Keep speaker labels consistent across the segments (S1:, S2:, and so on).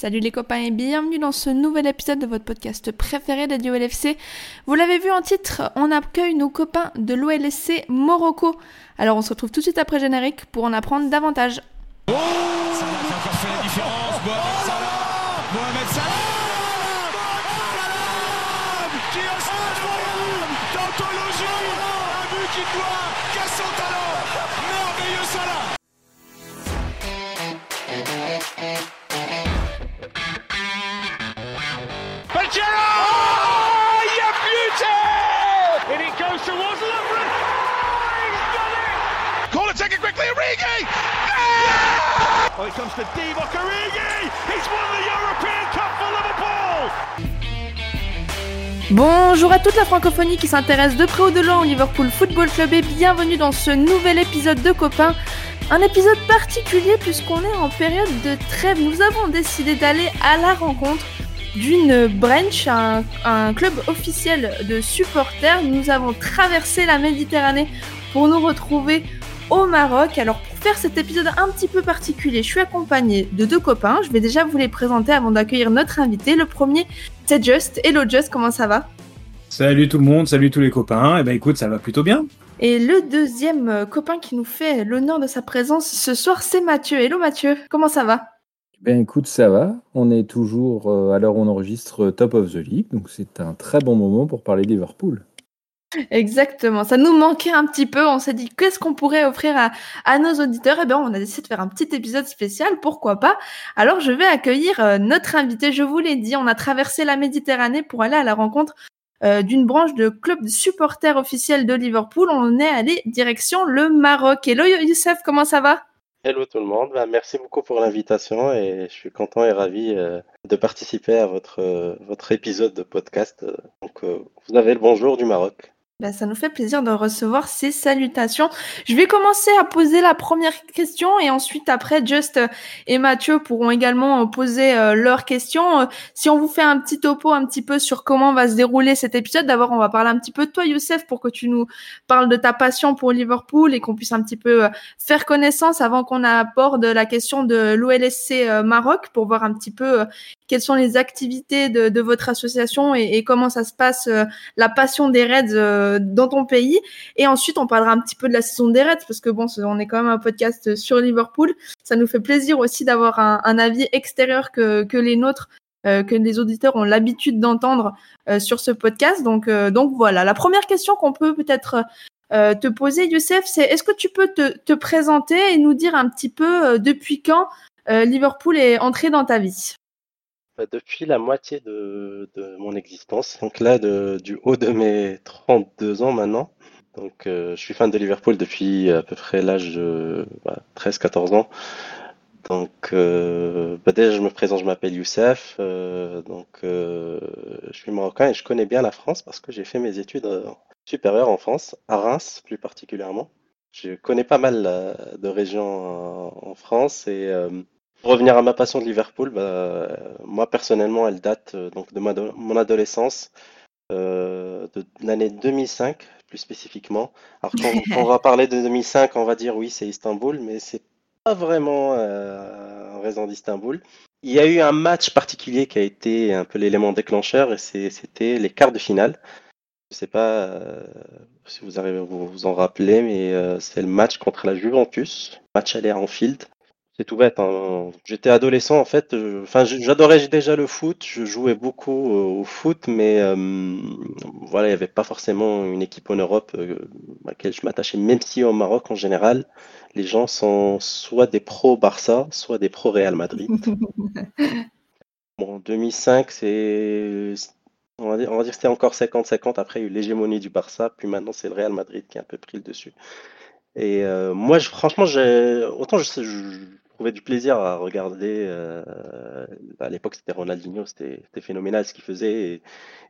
S1: Salut les copains et bienvenue dans ce nouvel épisode de votre podcast préféré dédié au LFC. Vous l'avez vu en titre, on accueille nos copains de l'OLSC Morocco. Alors on se retrouve tout de suite après générique pour en apprendre davantage.
S2: It quickly, Origi Oh, it comes to Divock Origi He's won the European Cup for Liverpool
S1: Bonjour à toute la francophonie qui s'intéresse de près ou de loin au Liverpool Football Club et bienvenue dans ce nouvel épisode de Copains. Un épisode particulier puisqu'on est en période de trêve. Nous avons décidé d'aller à la rencontre d'une branch, un, un club officiel de supporters. Nous avons traversé la Méditerranée pour nous retrouver au Maroc. Alors pour faire cet épisode un petit peu particulier, je suis accompagnée de deux copains. Je vais déjà vous les présenter avant d'accueillir notre invité. Le premier, c'est Just. Hello Just, comment ça va?
S3: Salut tout le monde, salut tous les copains. Eh ben écoute, ça va plutôt bien.
S1: Et le deuxième euh, copain qui nous fait l'honneur de sa présence ce soir, c'est Mathieu. Hello Mathieu, comment ça va?
S4: Ben écoute, ça va. On est toujours euh, à l'heure où on enregistre euh, Top of the League, donc c'est un très bon moment pour parler de Liverpool.
S1: Exactement, ça nous manquait un petit peu. On s'est dit qu'est-ce qu'on pourrait offrir à, nos auditeurs? Et ben on a décidé de faire un petit épisode spécial, pourquoi pas? Alors je vais accueillir euh, notre invité. Je vous l'ai dit, on a traversé la Méditerranée pour aller à la rencontre euh, d'une branche de club de supporters officiels de Liverpool. On est allé direction le Maroc. Hello Youssef, comment ça va?
S5: Hello tout le monde, Bah, merci beaucoup pour l'invitation et je suis content et ravi euh, de participer à votre, votre épisode de podcast. Donc vous avez le bonjour du Maroc.
S1: Ben, ça nous fait plaisir de recevoir ces salutations. Je vais commencer à poser la première question et ensuite après Just euh, et Mathieu pourront également euh, poser euh, leurs questions. Si on vous fait un petit topo un petit peu sur comment va se dérouler cet épisode, d'abord on va parler un petit peu de toi Youssef pour que tu nous parles de ta passion pour Liverpool et qu'on puisse un petit peu faire connaissance avant qu'on aborde la question de l'OLSC Maroc pour voir un petit peu quelles sont les activités de, votre association et, et comment ça se passe la passion des Reds dans ton pays. Et ensuite, on parlera un petit peu de la saison des Reds, parce que bon, on est quand même un podcast sur Liverpool. Ça nous fait plaisir aussi d'avoir un, avis extérieur que, les nôtres, euh, que les auditeurs ont l'habitude d'entendre euh, sur ce podcast. Donc, euh, voilà. La première question qu'on peut peut-être euh, te poser, Youssef, c'est est-ce que tu peux te, te présenter et nous dire un petit peu euh, depuis quand euh, Liverpool est entré dans ta vie?
S5: Depuis la moitié de, mon existence, donc là du haut de mes 32 ans maintenant. Donc euh, je suis fan de Liverpool depuis à peu près l'âge de bah, 13-14 ans. Donc euh, bah, déjà je me présente, je m'appelle Youssef, euh, donc je suis marocain et je connais bien la France parce que j'ai fait mes études supérieures en France, à Reims plus particulièrement. Je connais pas mal de régions en, France et pour revenir à ma passion de Liverpool, bah, euh, moi personnellement elle date euh, donc de mon adolescence, euh, de l'année 2005 plus spécifiquement. Alors quand, on va parler de 2005, on va dire oui c'est Istanbul, mais c'est pas vraiment euh, en raison d'Istanbul. Il y a eu un match particulier qui a été un peu l'élément déclencheur et c'était les quarts de finale. Je sais pas euh, si vous arrivez à vous, en rappeler, mais euh, c'est le match contre la Juventus, match aller à Anfield. C'est tout bête. hein. J'étais adolescent en fait. je- Enfin, j'adorais déjà le foot. Je jouais beaucoup euh, au foot, mais euh, voilà, il n'y avait pas forcément une équipe en Europe euh, à laquelle je m'attachais. Même si au Maroc en général, les gens sont soit des pro Barça, soit des pro Real Madrid. Bon, 2005, c'est on va dire, on va dire que c'était encore 50-50. Après, il y a eu l'hégémonie du Barça, puis maintenant c'est le Real Madrid qui a un peu pris le dessus. Et euh, moi, je- franchement, autant je, sais- je trouvais du plaisir à regarder. euh, à l'époque, c'était Ronaldinho, c'était phénoménal ce qu'il faisait.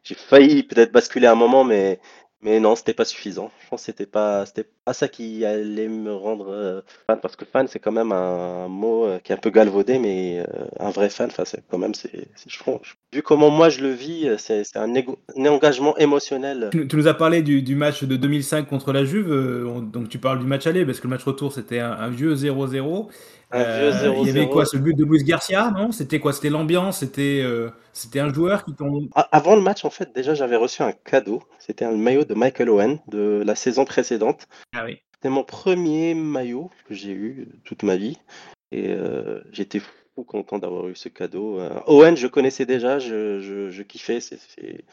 S5: J'ai failli peut-être basculer un moment, mais mais non, c'était pas suffisant. Je pense que c'était pas pas ça qui allait me rendre euh, fan, parce que fan, c'est quand même un, mot euh, qui est un peu galvaudé, mais un vrai fan, c'est quand même, c'est, vu comment moi je le vis, c'est un, un engagement émotionnel.
S3: Tu, nous as parlé du, match de 2005 contre la Juve, on- donc tu parles du match aller, parce que le match retour c'était un vieux 0-0. Euh, Il y avait
S5: 0-0.
S3: quoi, ce but de Luis Garcia, non? C'était quoi? C'était l'ambiance? C'était euh, c'était un joueur qui tombe.
S5: A- Avant le match, en fait, déjà, j'avais reçu un cadeau. C'était un maillot de Michael Owen de la saison précédente.
S3: Ah oui.
S5: C'était mon premier maillot que j'ai eu toute ma vie. Et euh, j'étais fou content d'avoir eu ce cadeau. Owen, je connaissais déjà, je, je, je kiffais. C'est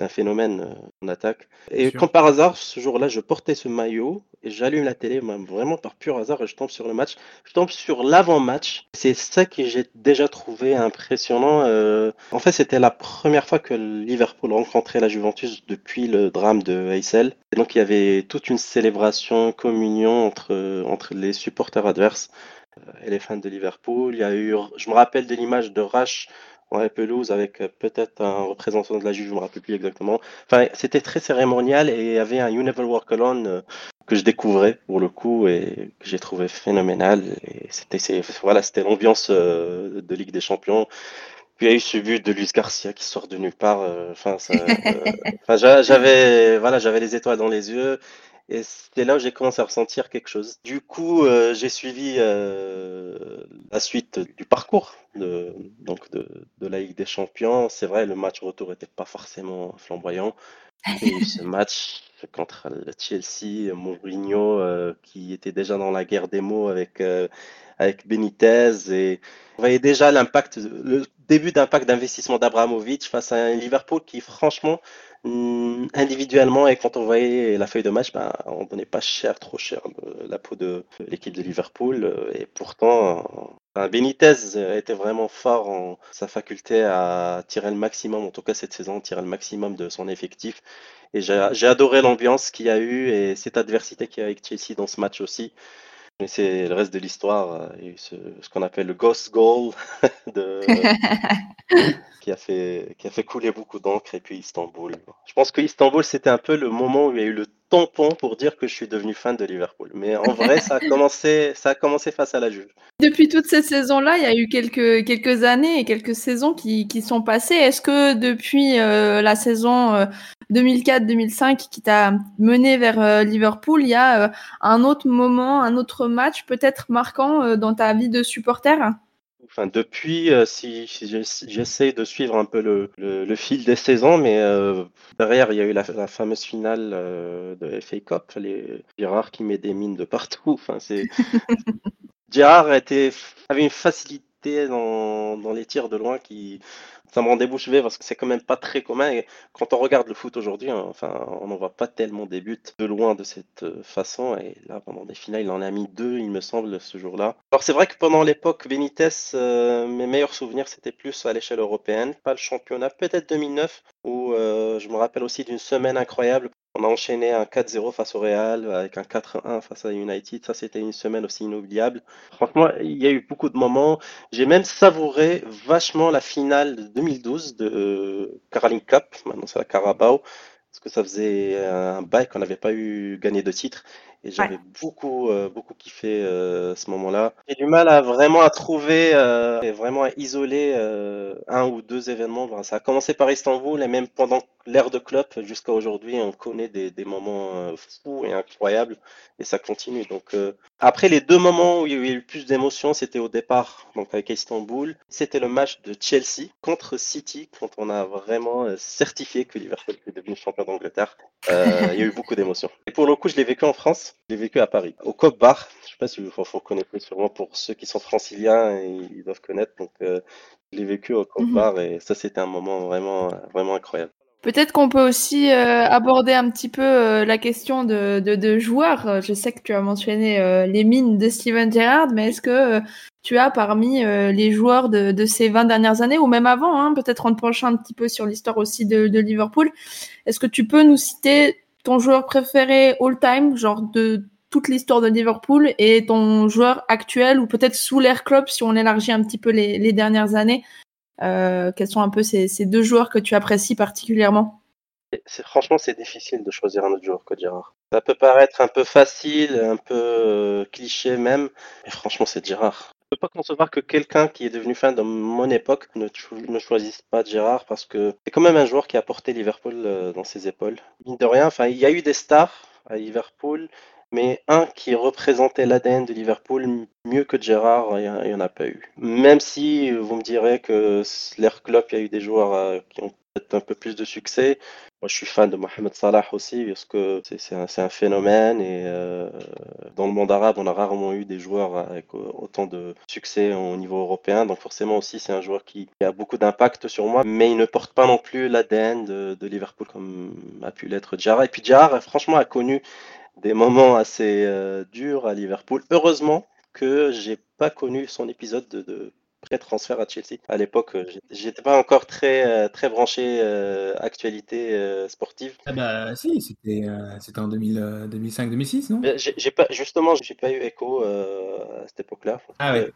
S5: c'est- un phénomène euh, en attaque. Et comme par hasard, ce jour-là, je portais ce maillot et j'allume la télé, moi, vraiment par pur hasard, et je tombe sur le match. Je tombe sur l'avant-match. C'est ça que j'ai déjà trouvé impressionnant. Euh, en fait, c'était la première fois que Liverpool rencontrait la Juventus depuis le drame de Heysel. Et donc, il y avait toute une célébration, communion entre, entre les supporters adverses euh, et les fans de Liverpool. Il y a eu, je me rappelle de l'image de Rash la pelouse avec euh, peut-être un représentant de la Juve, je me rappelle plus exactement. Enfin, c'était très cérémonial et il y avait un You Never Walk Alone euh, que je découvrais pour le coup et que j'ai trouvé phénoménal. Et c'était, voilà, c'était l'ambiance euh, de Ligue des Champions. Puis il y a eu ce but de Luis Garcia qui sort de nulle part. euh, Enfin, euh, j'a- j'avais, voilà, j'avais les étoiles dans les yeux. Et c'était là où j'ai commencé à ressentir quelque chose. Du coup, euh, j'ai suivi euh, la suite du parcours de, donc de, de la Ligue des Champions. C'est vrai, le match retour n'était pas forcément flamboyant. Et ce match contre le Chelsea, Mourinho, euh, qui était déjà dans la guerre des mots avec, avec Benitez. Et on voyait déjà l'impact, le début d'impact d'investissement d'Abramovich face à un Liverpool qui, franchement, individuellement, et quand on voyait la feuille de match, ben, on donnait pas cher, trop cher, la peau de l'équipe de Liverpool. euh, Et pourtant, Benitez était vraiment fort en sa faculté à tirer le maximum, en tout cas cette saison, tirer le maximum de son effectif. Et j'ai adoré l'ambiance qu'il y a eu et cette adversité qu'il y a avec Chelsea dans ce match aussi. Mais c'est le reste de l'histoire. euh, Il y a eu ce, ce qu'on appelle le ghost goal de, qui, a fait, qui a fait couler beaucoup d'encre et puis Istanbul. Je pense que Istanbul, c'était un peu le moment où il y a eu le tampon pour dire que je suis devenu fan de Liverpool. Mais en vrai, ça a commencé, ça a commencé face à la Juve.
S1: Depuis toute cette saison-là, il y a eu quelques, quelques années et quelques saisons qui, qui sont passées. Est-ce que depuis euh, la saison euh, 2004-2005 qui t'a mené vers euh, Liverpool, il y a euh, un autre moment, un autre match peut-être marquant euh, dans ta vie de supporter?
S5: Enfin, depuis, euh, si, si j'ess- j'essaie de suivre un peu le, le, le fil des saisons, mais euh, derrière, il y a eu la, la fameuse finale euh, de FA Cup, les Girard qui met des mines de partout. Enfin, c'est Girard était, avait une facilité dans, dans les tirs de loin qui ça me rendait bouche parce que c'est quand même pas très commun. Et quand on regarde le foot aujourd'hui, hein, enfin, on n'en voit pas tellement des buts de loin de cette euh, façon. Et là, pendant des finales, il en a mis deux, il me semble, ce jour-là. Alors c'est vrai que pendant l'époque Benitez, euh, mes meilleurs souvenirs, c'était plus à l'échelle européenne, pas le championnat, peut-être 2009, où euh, je me rappelle aussi d'une semaine incroyable. On a enchaîné un 4-0 face au Real, avec un 4-1 face à United. Ça, c'était une semaine aussi inoubliable. Franchement, il y a eu beaucoup de moments. J'ai même savouré vachement la finale de 2012 de euh, Carling Cup. Maintenant, c'est la Carabao. Parce que ça faisait un bail qu'on n'avait pas eu gagné de titre. Et j'avais beaucoup, euh, beaucoup kiffé euh, ce moment-là. J'ai du mal à vraiment à trouver euh, et vraiment à isoler un ou deux événements. Enfin, ça a commencé par Istanbul et même pendant l'ère de club jusqu'à aujourd'hui, on connaît des, des moments fous et incroyables et ça continue. Donc après les deux moments où il y a eu le plus d'émotions, c'était au départ, donc avec Istanbul. C'était le match de Chelsea contre City quand on a vraiment certifié que Liverpool était devenu champion d'Angleterre. Il y a eu beaucoup d'émotions. Et pour le coup, je l'ai vécu en France. Je l'ai vécu à Paris, au Cop Bar. Je sais pas si vous faut connaître sûrement pour ceux qui sont franciliens, ils doivent connaître. Donc, euh, je l'ai vécu au Cop
S1: Mhm.
S5: Bar et ça, c'était un moment vraiment, vraiment incroyable.
S1: Peut-être qu'on peut aussi euh, aborder un petit peu euh, la question de, de, de joueurs. Euh, Je sais que tu as mentionné euh, les mines de Steven Gerrard, mais est-ce que tu as parmi les joueurs de, de ces 20 dernières années, ou même avant, hein, peut-être en te penchant un petit peu sur l'histoire aussi de Liverpool, est-ce que tu peux nous citer ton joueur préféré all-time, genre de toute l'histoire de Liverpool, et ton joueur actuel, ou peut-être sous l'ère club, si on élargit un petit peu les, dernières années euh, quels sont un peu ces, ces deux joueurs que tu apprécies particulièrement?
S5: Franchement, c'est difficile de choisir un autre joueur que Gerrard. Ça peut paraître un peu facile, un peu euh, cliché même, mais franchement, c'est Gerrard. Je peux pas concevoir que quelqu'un qui est devenu fan de mon époque ne, ne choisisse pas Gerrard parce que c'est quand même un joueur qui a porté Liverpool euh, dans ses épaules. Mine de rien, il y a eu des stars à Liverpool, mais un qui représentait l'ADN de Liverpool mieux que Gerrard, il n'y en a pas eu. Même si vous me direz que l'ère Klopp, il y a eu des joueurs euh, qui ont peut-être un peu plus de succès. Moi, je suis fan de Mohamed Salah aussi, parce que c'est un, phénomène. Et euh, dans le monde arabe, on a rarement eu des joueurs avec autant de succès au niveau européen. Donc forcément aussi, c'est un joueur qui, a beaucoup d'impact sur moi. Mais il ne porte pas non plus l'ADN de, de, Liverpool comme a pu l'être Diarra. Et puis Diarra, franchement, a connu des moments assez euh, durs à Liverpool. Heureusement que j'ai pas connu son épisode de, de pré-transfert à Chelsea. À l'époque, euh, j'étais pas encore très, euh, très branché actualité sportive.
S3: Ah bah si, c'était c'était en 2005-2006, non?
S5: J'ai pas justement, j'ai pas eu écho à cette époque-là.
S3: Ah ouais.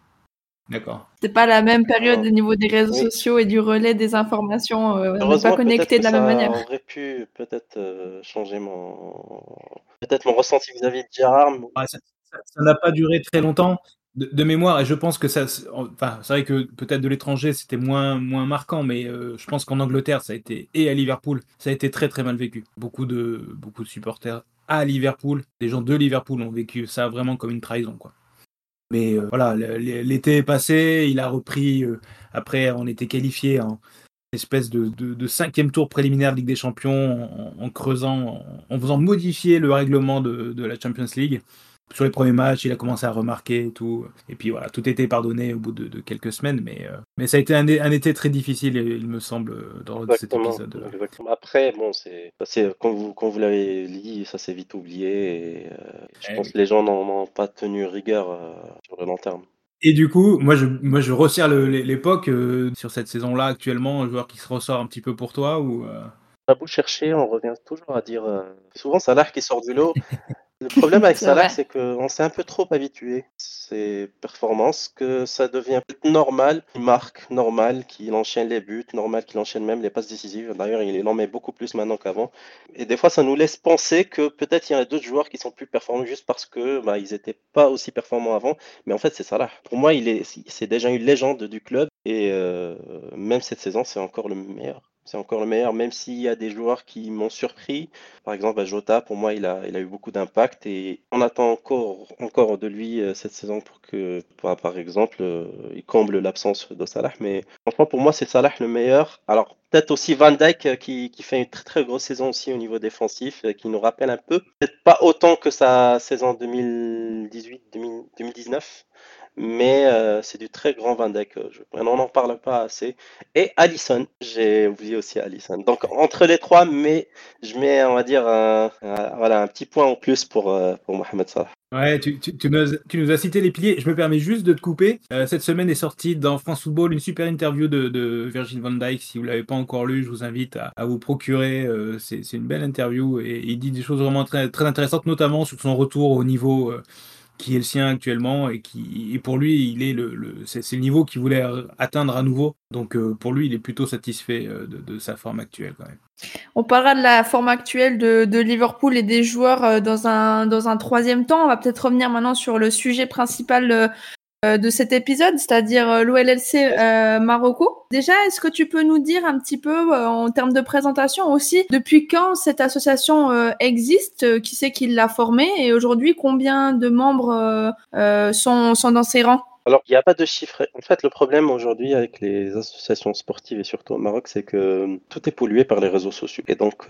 S3: D'accord.
S1: C'était pas la même période au niveau des réseaux sociaux et du relais des informations. on n'est pas connecté de la même manière.
S5: aurait pu peut-être changer mon peut-être mon ressenti vis-à-vis de Gérard.
S3: ça n'a pas duré très longtemps de, mémoire et je pense que ça. Enfin, c'est vrai que peut-être de l'étranger c'était moins moins marquant, mais je pense qu'en Angleterre ça a été et à Liverpool ça a été très très mal vécu. Beaucoup de beaucoup de supporters à Liverpool, des gens de Liverpool ont vécu ça vraiment comme une trahison quoi. Mais euh, voilà, l'été est passé, il a repris. Euh, après, on était qualifié en espèce de, cinquième tour préliminaire de Ligue des Champions en, creusant, en, faisant modifier le règlement de la Champions League sur les premiers matchs, il a commencé à remarquer et tout. Et puis voilà, tout était pardonné au bout de, quelques semaines, mais, euh, mais ça a été un, été très difficile, il me semble, dans cet épisode.
S5: Après, bon, c'est, quand vous, quand vous l'avez dit, ça s'est vite oublié, et euh, je eh pense que les gens n'ont pas tenu rigueur euh, sur le long terme.
S3: Et du coup, moi je, moi, je resserre l'époque sur cette saison-là actuellement, un joueur qui se ressort un petit peu pour toi ou
S5: a beau chercher, on revient toujours à dire. souvent, Salah qui sort du lot. Le problème avec Salah, c'est qu'on s'est un peu trop habitué ses performances, que ça devient normal, il marque, normal, qu'il enchaîne les buts, normal qu'il enchaîne même les passes décisives. D'ailleurs, il en met beaucoup plus maintenant qu'avant. Et des fois, ça nous laisse penser que peut-être il y a d'autres joueurs qui sont plus performants juste parce que bah, ils n'étaient pas aussi performants avant. Mais en fait, c'est Salah. Pour moi, il est, c'est déjà une légende du club et euh, même cette saison, c'est encore le meilleur c'est encore le meilleur, même s'il y a des joueurs qui m'ont surpris. Par exemple, bah, Jota, pour moi, il a, eu beaucoup d'impact et on attend encore, encore de lui euh, cette saison pour que, par exemple, euh, il comble l'absence de Salah. Mais franchement, pour moi, c'est Salah le meilleur. Alors, peut-être aussi Van Dijk euh, qui, qui, fait une très, très grosse saison aussi au niveau défensif, qui nous rappelle un peu, peut-être pas autant que sa saison 2018-2019 mais euh, c'est du très grand Van Dijk. Euh, on n'en parle pas assez. Et Allison, j'ai oublié aussi Allison. Donc entre les trois, mais je mets, on va dire, un, voilà, un petit point en plus pour, euh, pour Mohamed Salah.
S3: Ouais, tu, nous as, cité les piliers. Je me permets juste de te couper. cette semaine est sortie dans France Football une super interview de, de Virgil van Dijk. Si vous l'avez pas encore lu, je vous invite à, vous procurer. c'est une belle interview et il dit des choses vraiment très intéressantes, notamment sur son retour au niveau qui est le sien actuellement et qui pour lui il est le, c'est le niveau qu'il voulait atteindre à nouveau donc euh, pour lui il est plutôt satisfait euh, de, sa forme actuelle quand même.
S1: On parlera de la forme actuelle de, Liverpool et des joueurs euh, dans un dans un troisième temps. On va peut-être revenir maintenant sur le sujet principal de cet épisode, c'est-à-dire euh, l'OLLC euh, Marocco. Déjà, est-ce que tu peux nous dire un petit peu en termes de présentation aussi, depuis quand cette association existe, qui c'est qui l'a formée et aujourd'hui combien de membres sont, sont dans ses rangs?
S5: Alors, il n'y a pas de chiffres. En fait, le problème aujourd'hui avec les associations sportives et surtout au Maroc, c'est que tout est pollué par les réseaux sociaux. Et donc,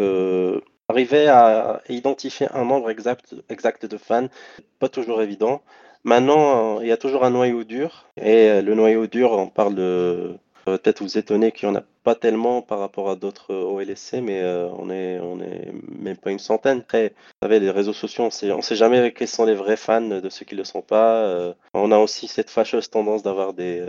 S5: arriver à identifier un nombre exact, exact de fans, pas toujours évident. Maintenant, il y a toujours un noyau dur. Et euh, le noyau dur, on parle de. Peut-être vous étonner qu'il n'y en a pas tellement par rapport à d'autres euh, OLSC, mais euh, on est, on est même pas une centaine. Après, vous savez, les réseaux sociaux, on sait, sait jamais quels sont les vrais fans de ceux qui ne le sont pas. on a aussi cette fâcheuse tendance d'avoir des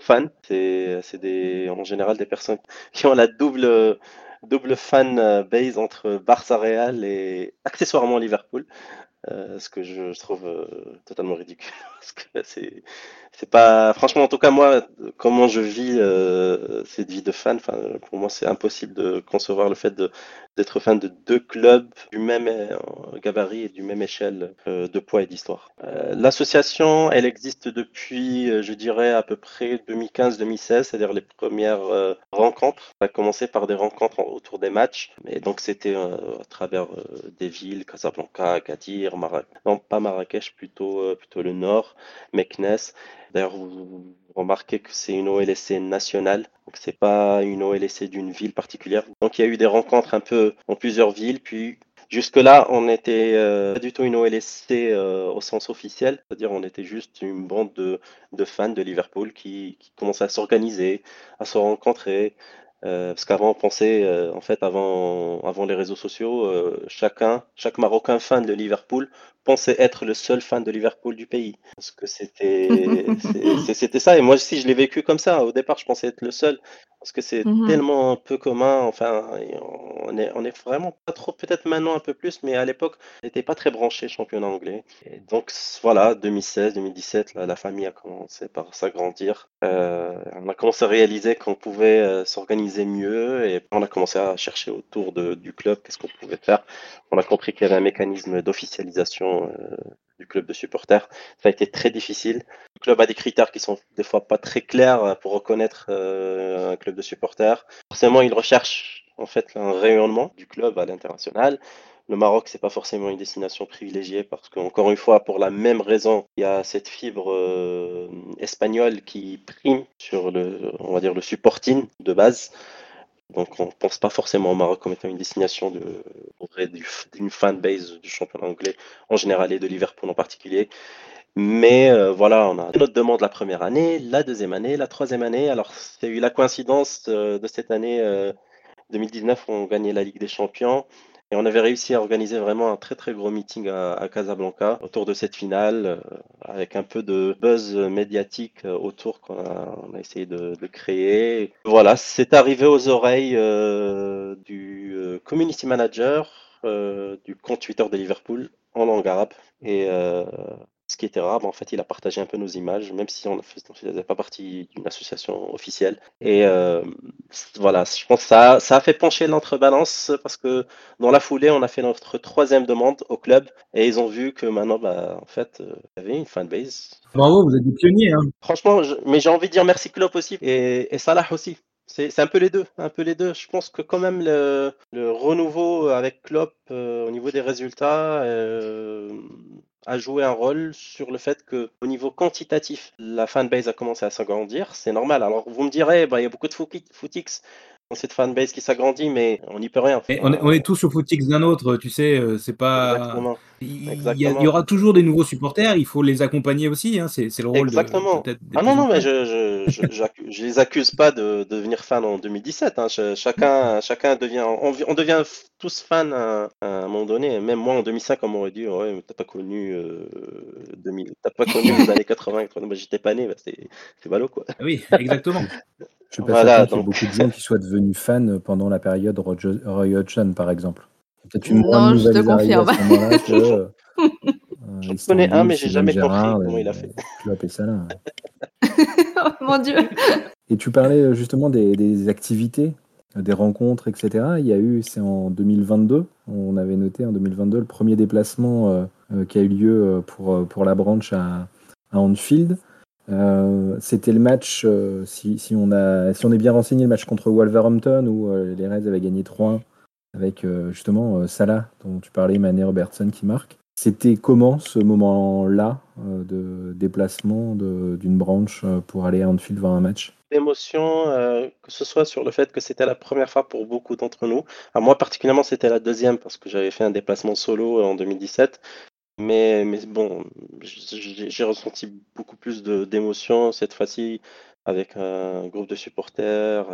S5: fans. C'est, c'est des, en général des personnes qui ont la double, double fan base entre Barça Real et accessoirement Liverpool. Euh, ce que je, trouve euh, totalement ridicule. Parce que c'est, c'est pas, franchement, en tout cas, moi, comment je vis euh, cette vie de fan, pour moi, c'est impossible de concevoir le fait de, d'être fan de deux clubs du même euh, gabarit et du même échelle euh, de poids et d'histoire. Euh, L'association, elle existe depuis, euh, je dirais, à peu près 2015-2016, c'est-à-dire les premières euh, rencontres. Ça a commencé par des rencontres en- autour des matchs, et donc c'était euh, à travers euh, des villes, Casablanca, Agadir, Non pas Marrakech, plutôt, euh, plutôt le nord, Meknes. D'ailleurs, vous, remarquez que c'est une OLSC nationale, donc c'est pas une OLSC d'une ville particulière. Donc il y a eu des rencontres un peu en plusieurs villes, puis jusque-là, on n'était euh, pas du tout une OLSC euh, au sens officiel, c'est-à-dire on était juste une bande de, de fans de Liverpool qui, qui commençaient à s'organiser, à se rencontrer. Euh, parce qu'avant, on pensait, euh, en fait, avant, avant les réseaux sociaux, euh, chacun, chaque Marocain fan de Liverpool pensait être le seul fan de Liverpool du pays. Parce que c'était, ça. Et moi aussi, je l'ai vécu comme ça. Au départ, je pensais être le seul. Parce que c'est
S1: Mhm.
S5: tellement peu commun. Enfin, on est, on est vraiment pas trop, peut-être maintenant un peu plus, mais à l'époque, on n'était pas très branché championnat anglais. Et donc, voilà, 2016, 2017, là, la famille a commencé par s'agrandir. Euh, on a commencé à réaliser qu'on pouvait euh, s'organiser mieux et on a commencé à chercher autour de- du club qu'est-ce qu'on pouvait faire. On a compris qu'il y avait un mécanisme d'officialisation euh, du club de supporters. Ça a été très difficile. Le club a des critères qui sont des fois pas très clairs euh, pour reconnaître euh, un club de supporters. Forcément, il recherche en fait un rayonnement du club à l'international. Le Maroc, c'est pas forcément une destination privilégiée parce qu'encore une fois, pour la même raison, il y a cette fibre espagnole qui prime sur le, on va dire, le supporting de base. Donc, on pense pas forcément au Maroc comme étant une destination de, d'une fanbase du championnat anglais en général et de Liverpool en particulier. Mais euh, voilà, on a notre demande la première année, la deuxième année, la troisième année. Alors, c'est eu la coïncidence euh, de cette année euh, 2019 où on gagnait la Ligue des Champions. Et on avait réussi à organiser vraiment un très très gros meeting à, Casablanca autour de cette finale, euh, avec un peu de buzz médiatique euh, autour qu'on a, on a essayé de, de créer. Voilà, c'est arrivé aux oreilles euh, du community manager du compte Twitter de Liverpool en langue arabe. Et ce qui était rare, en fait, il a partagé un peu nos images, même si on ne faisait pas partie d'une association officielle. Et euh, voilà, je pense que ça, ça a fait pencher l'entrebalance parce que dans la foulée, on a fait notre troisième demande au club et ils ont vu que maintenant, bah, en fait, euh, il y avait une fanbase.
S3: Bravo, vous êtes des pionniers. Hein.
S5: Franchement, je- mais j'ai envie de dire merci Klopp aussi et, et Salah aussi. C'est c'est un peu les deux, un peu les deux. Je pense que quand même le, le renouveau avec Klopp euh, au niveau des résultats euh, a joué un rôle sur le fait que au niveau quantitatif, la fanbase a commencé à s'agrandir. C'est normal. Alors vous me direz, bah, il y a beaucoup de footix dans cette fanbase qui s'agrandit, mais on n'y peut rien.
S3: On, est, on est tous au footix d'un autre, tu sais, euh, c'est pas.
S5: Exactement.
S3: Il, y a- aura toujours des nouveaux supporters, il faut les accompagner aussi, hein, c'est le rôle
S5: Exactement.
S3: de
S5: Ah non, non, mais je, je, je les accuse pas de, de devenir fans en 2017. Hein. Ch- Chacun, chacun devient, on, vi- on devient tous fans à, à un moment donné. Même moi en 2005, on m'aurait dit, ouais, mais t'as pas connu euh, 2000, t'as pas connu les années 80. 80. Moi, j'étais pas né, bah, c'est, c'est ballot quoi.
S3: Oui, exactement.
S4: Je suis pas
S5: Voilà,
S4: certain qu'il y ait
S5: donc-
S4: beaucoup de gens qui soient devenus fans pendant la période Roger- Roy Hodgson, par exemple. Peut-être une
S1: Non, je te confirme.
S4: que. euh,
S5: J'en connais un, mais j'ai jamais compris
S4: Gerrard
S5: comment il a fait.
S4: Klopp et Salah.
S1: oh mon dieu.
S4: Et tu parlais euh, justement des, des activités, euh, des rencontres, etc. Il y a eu, c'est en 2022, on avait noté en 2022 le premier déplacement euh, qui a eu lieu pour, pour la branche à, à Anfield. Euh, C'était le match, euh, si, si, on a, si on est bien renseigné, le match contre Wolverhampton où euh, les Reds avaient gagné 3-1 avec euh, justement euh, Salah, dont tu parlais, Mané Robertson qui marque. C'était comment ce moment-là euh, de déplacement d'une branche euh, pour aller à Anfield voir un match?
S5: D'émotion, euh, que ce soit sur le fait que c'était la première fois pour beaucoup d'entre nous. À moi particulièrement, c'était la deuxième parce que j'avais fait un déplacement solo en 2017. Mais, mais bon, j'ai ressenti beaucoup plus d'émotion cette fois-ci avec un groupe de supporters.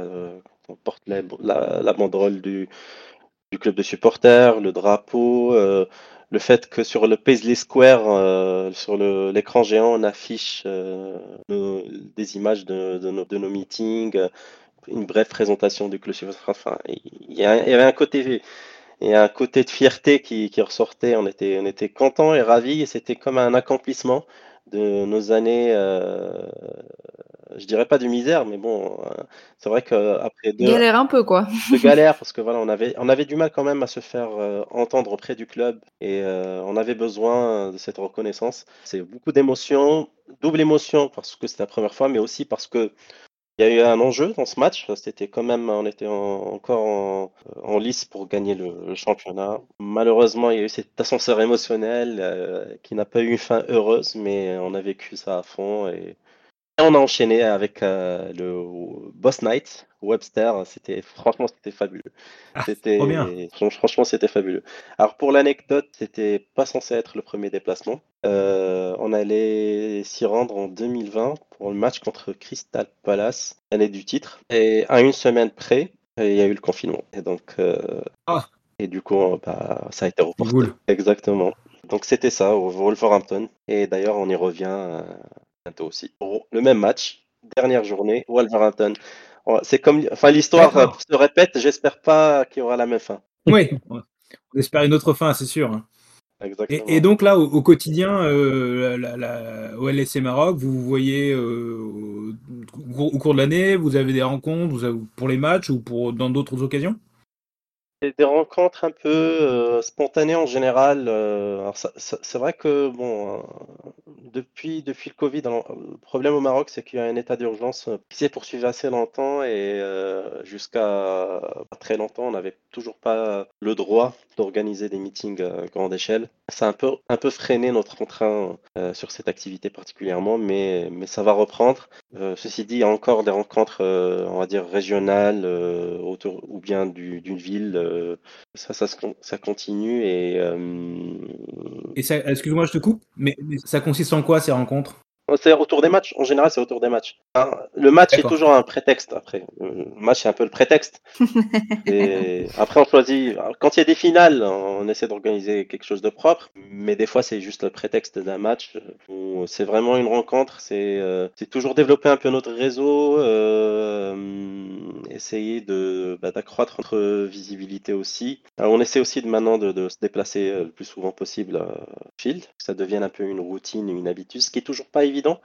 S5: on porte la, banderole du, club de supporters, le drapeau, le fait que sur le Paisley Square, euh, sur l'écran géant, on affiche euh, des images de, de nos, de nos meetings, euh, une brève présentation du club. Enfin, il y, avait un côté, il un côté de fierté qui, qui ressortait. On était, on était contents et ravis, et c'était comme un accomplissement de nos années euh, je dirais pas de misère, mais bon, euh, c'est vrai qu'après deux,
S1: Galère un peu, quoi.
S5: de galère, parce que voilà, on avait, on avait du mal quand même à se faire euh, entendre auprès du club et euh, on avait besoin de cette reconnaissance. C'est beaucoup d'émotions, double émotion parce que c'était la première fois, mais aussi parce que il y a eu un enjeu dans ce match. C'était quand même, on était en- encore en, en lice pour gagner le, le championnat. Malheureusement, il y a eu cet ascenseur émotionnel euh, qui n'a pas eu une fin heureuse, mais on a vécu ça à fond et, et on a enchaîné avec euh, le Boss Night, Webster. C'était franchement, c'était fabuleux.
S3: Ah,
S5: C'était franchement, c'était fabuleux. Alors pour l'anecdote, c'était pas censé être le premier déplacement. Euh, on allait s'y rendre en 2020 pour le match contre Crystal Palace, l'année du titre. Et à une semaine près, euh, il y a eu le confinement. Et donc, euh,
S3: Ah.
S5: et du coup, bah, ça a été reporté.
S3: Cool.
S5: Exactement. Donc c'était ça au Wolverhampton. Et d'ailleurs, on y revient bientôt aussi. Le même match, dernière journée, Wolverhampton. Oh, C'est comme, enfin, l'histoire euh, se répète. J'espère pas qu'il y aura la même fin.
S3: Oui, on espère une autre fin, c'est sûr. hein.
S5: Exactement.
S3: Et, et donc là, au, au quotidien, euh, la, la, la- au LSC Maroc, vous vous voyez euh, au, cours- au cours de l'année, vous avez des rencontres vous avez- pour les matchs ou pour dans d'autres occasions?
S5: Des rencontres un peu euh, spontanées en général. euh, c'est vrai que bon, euh, depuis, depuis le Covid, le problème au Maroc, c'est qu'il y a un état d'urgence qui s'est poursuivi assez longtemps et jusqu'à très longtemps, on n'avait toujours pas le droit d'organiser des meetings à grande échelle. Ça a un peu, un peu freiné notre contraint euh, sur cette activité particulièrement, mais, mais ça va reprendre. Ceci dit, il y a encore des rencontres, on va dire, régionales autour ou bien du- d'une ville. Euh, ça, ça, continue et euh,
S3: Et ça, excuse-moi, je te coupe, mais, mais ça consiste en quoi ces rencontres?
S5: C'est autour des matchs. En général, c'est autour des matchs. Hein, le match est toujours un prétexte après. Le match, c'est un peu le prétexte. Et après, on choisit. Quand il y a des finales, on essaie d'organiser quelque chose de propre, mais des fois, c'est juste le prétexte d'un match où c'est vraiment une rencontre. C'est euh, c'est toujours développer un peu notre réseau, euh, essayer de bah, d'accroître notre visibilité aussi. Alors, on essaie aussi de maintenant de, se déplacer euh, le plus souvent possible à field, que ça devienne un peu une routine, une habitude, ce qui est toujours pas évident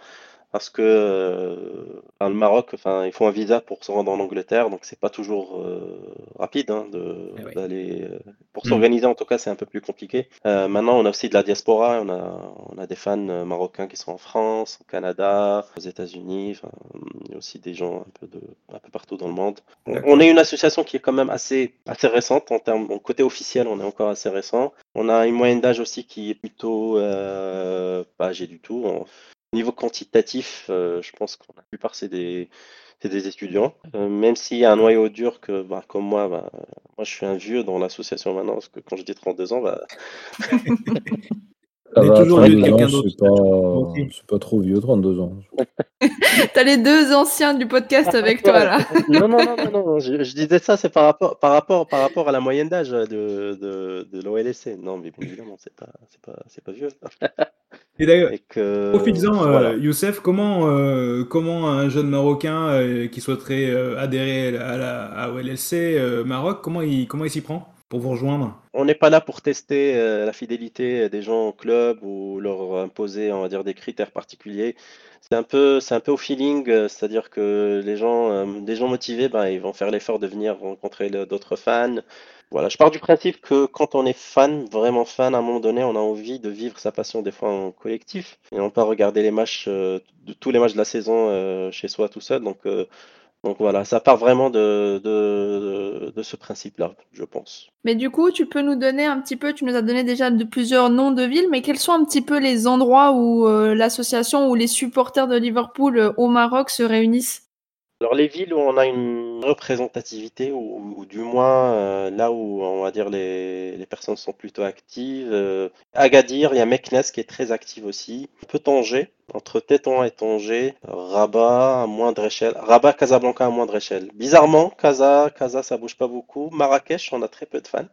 S5: parce que euh, le Maroc, enfin, il faut un visa pour se rendre en Angleterre, donc c'est pas toujours euh, rapide hein, de
S3: Eh ouais.
S5: d'aller euh, pour
S3: Mm.
S5: s'organiser. En tout cas, c'est un peu plus compliqué. Euh, maintenant, on a aussi de la diaspora. On a on a des fans marocains qui sont en France, au Canada, aux États-Unis. Il y a aussi des gens un peu de un peu partout dans le monde. On, est une association qui est quand même assez assez récente en termes côté officiel. On est encore assez récent. On a une moyenne d'âge aussi qui est plutôt pas âgée du tout. On- Niveau quantitatif, euh, je pense que la plupart c'est des, c'est des étudiants. Euh, même s'il y a un noyau dur que, bah, comme moi, bah, moi je suis un vieux dans l'association maintenant, parce que quand je dis 32 ans, bah,
S3: On est toujours
S4: 32
S3: vieux de quelqu'un
S4: ans,
S3: d'autre.
S4: C'est pas, trop vieux, 32 ans.
S1: T'as les deux anciens du podcast avec toi, là.
S5: non, non, non, non, non, je, je disais ça, c'est par rapport, par rapport, par rapport à la moyenne d'âge de, de, de l'OLSC. Non, mais bien évidemment, c'est pas, c'est pas, c'est pas vieux.
S3: Et d'ailleurs,
S5: que,
S3: profites-en, euh,
S5: voilà.
S3: Youssef, comment, euh, comment un jeune Marocain euh, qui souhaiterait euh, adhérer à la à OLLC euh, Maroc, comment il, comment il s'y prend? Pour vous rejoindre
S5: On n'est pas là pour tester euh, la fidélité des gens au club ou leur imposer, on va dire, des critères particuliers. C'est un peu, un peu au feeling, euh, c'est-à-dire que les gens, euh, des gens motivés, ben, ils vont faire l'effort de venir rencontrer d'autres fans. Voilà, je pars du principe que quand on est fan, vraiment fan, à un moment donné, on a envie de vivre sa passion des fois en collectif et non pas regarder les matchs, de, tous les matchs de la saison chez soi tout seul. Donc, donc voilà, ça part vraiment de, de, de ce principe-là, je pense.
S1: Mais du coup, tu peux nous donner un petit peu, tu nous as donné déjà de plusieurs noms de villes, mais quels sont un petit peu les endroits où euh, l'association ou les supporters de Liverpool euh, au Maroc se réunissent?
S5: Alors les villes où on a une représentativité, ou, du moins euh, là où on va dire les, personnes sont plutôt actives, euh, Agadir, il y a Meknes qui est très active aussi, un peu Tanger, entre Tétouan et Tanger, Rabat à moindre échelle, Rabat, Casablanca à moindre échelle. Bizarrement, Casa, Casa ça bouge pas beaucoup, Marrakech on a très peu de fans,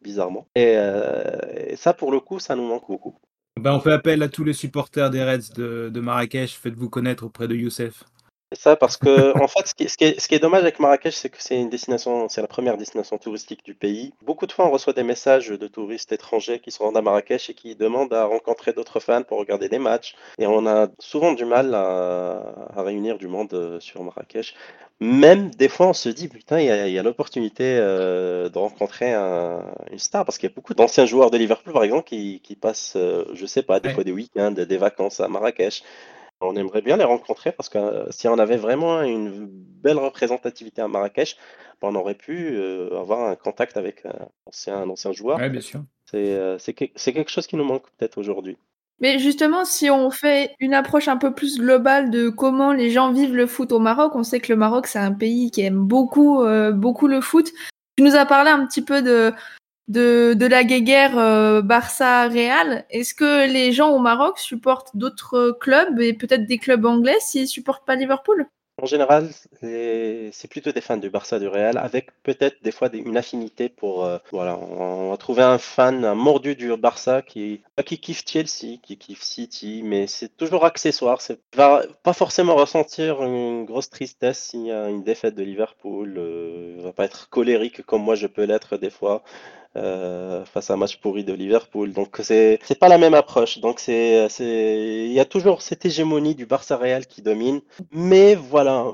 S5: bizarrement. Et, euh, ça pour le coup ça nous manque beaucoup.
S3: ben, On fait appel à tous les supporters des Reds de, de Marrakech, faites-vous connaître auprès de Youssef.
S5: C'est ça, parce que en fait, ce qui, est, ce, qui est, ce qui est dommage avec Marrakech, c'est que c'est une destination, c'est la première destination touristique du pays. Beaucoup de fois, on reçoit des messages de touristes étrangers qui se rendent à Marrakech et qui demandent à rencontrer d'autres fans pour regarder des matchs. Et on a souvent du mal à, à réunir du monde euh, sur Marrakech. Même des fois, on se dit, putain, il y a, l'opportunité euh, de rencontrer un- une star, parce qu'il y a beaucoup d'anciens joueurs de Liverpool, par exemple, qui, qui passent, euh, je sais pas, des
S3: Ouais.
S5: fois des week-ends, des vacances à Marrakech. On aimerait bien les rencontrer parce que euh, si on avait vraiment une belle représentativité à Marrakech, ben, on aurait pu euh, avoir un contact avec un ancien, un ancien joueur.
S3: Ouais, bien sûr.
S5: C'est euh, c'est que- c'est quelque chose qui nous manque peut-être aujourd'hui.
S1: Mais justement, si on fait une approche un peu plus globale de comment les gens vivent le foot au Maroc, on sait que le Maroc, c'est un pays qui aime beaucoup, euh, beaucoup le foot. Tu nous as parlé un petit peu de, de, la guéguerre euh, Barça-Real. Est-ce que les gens au Maroc supportent d'autres clubs et peut-être des clubs anglais s'ils supportent pas Liverpool?
S5: En général, c'est plutôt des fans du Barça, du Real, avec peut-être des fois une affinité pour. euh, voilà, on va trouver un fan, un mordu du Barça qui, qui kiffe Chelsea, qui kiffe City, mais c'est toujours accessoire. C'est va pas forcément ressentir une grosse tristesse s'il y a une défaite de Liverpool. euh, va pas être colérique comme moi je peux l'être des fois. Euh, face à un match pourri de Liverpool. Donc c'est c'est pas la même approche. Donc c'est c'est il y a toujours cette hégémonie du Barça Real qui domine. Mais voilà,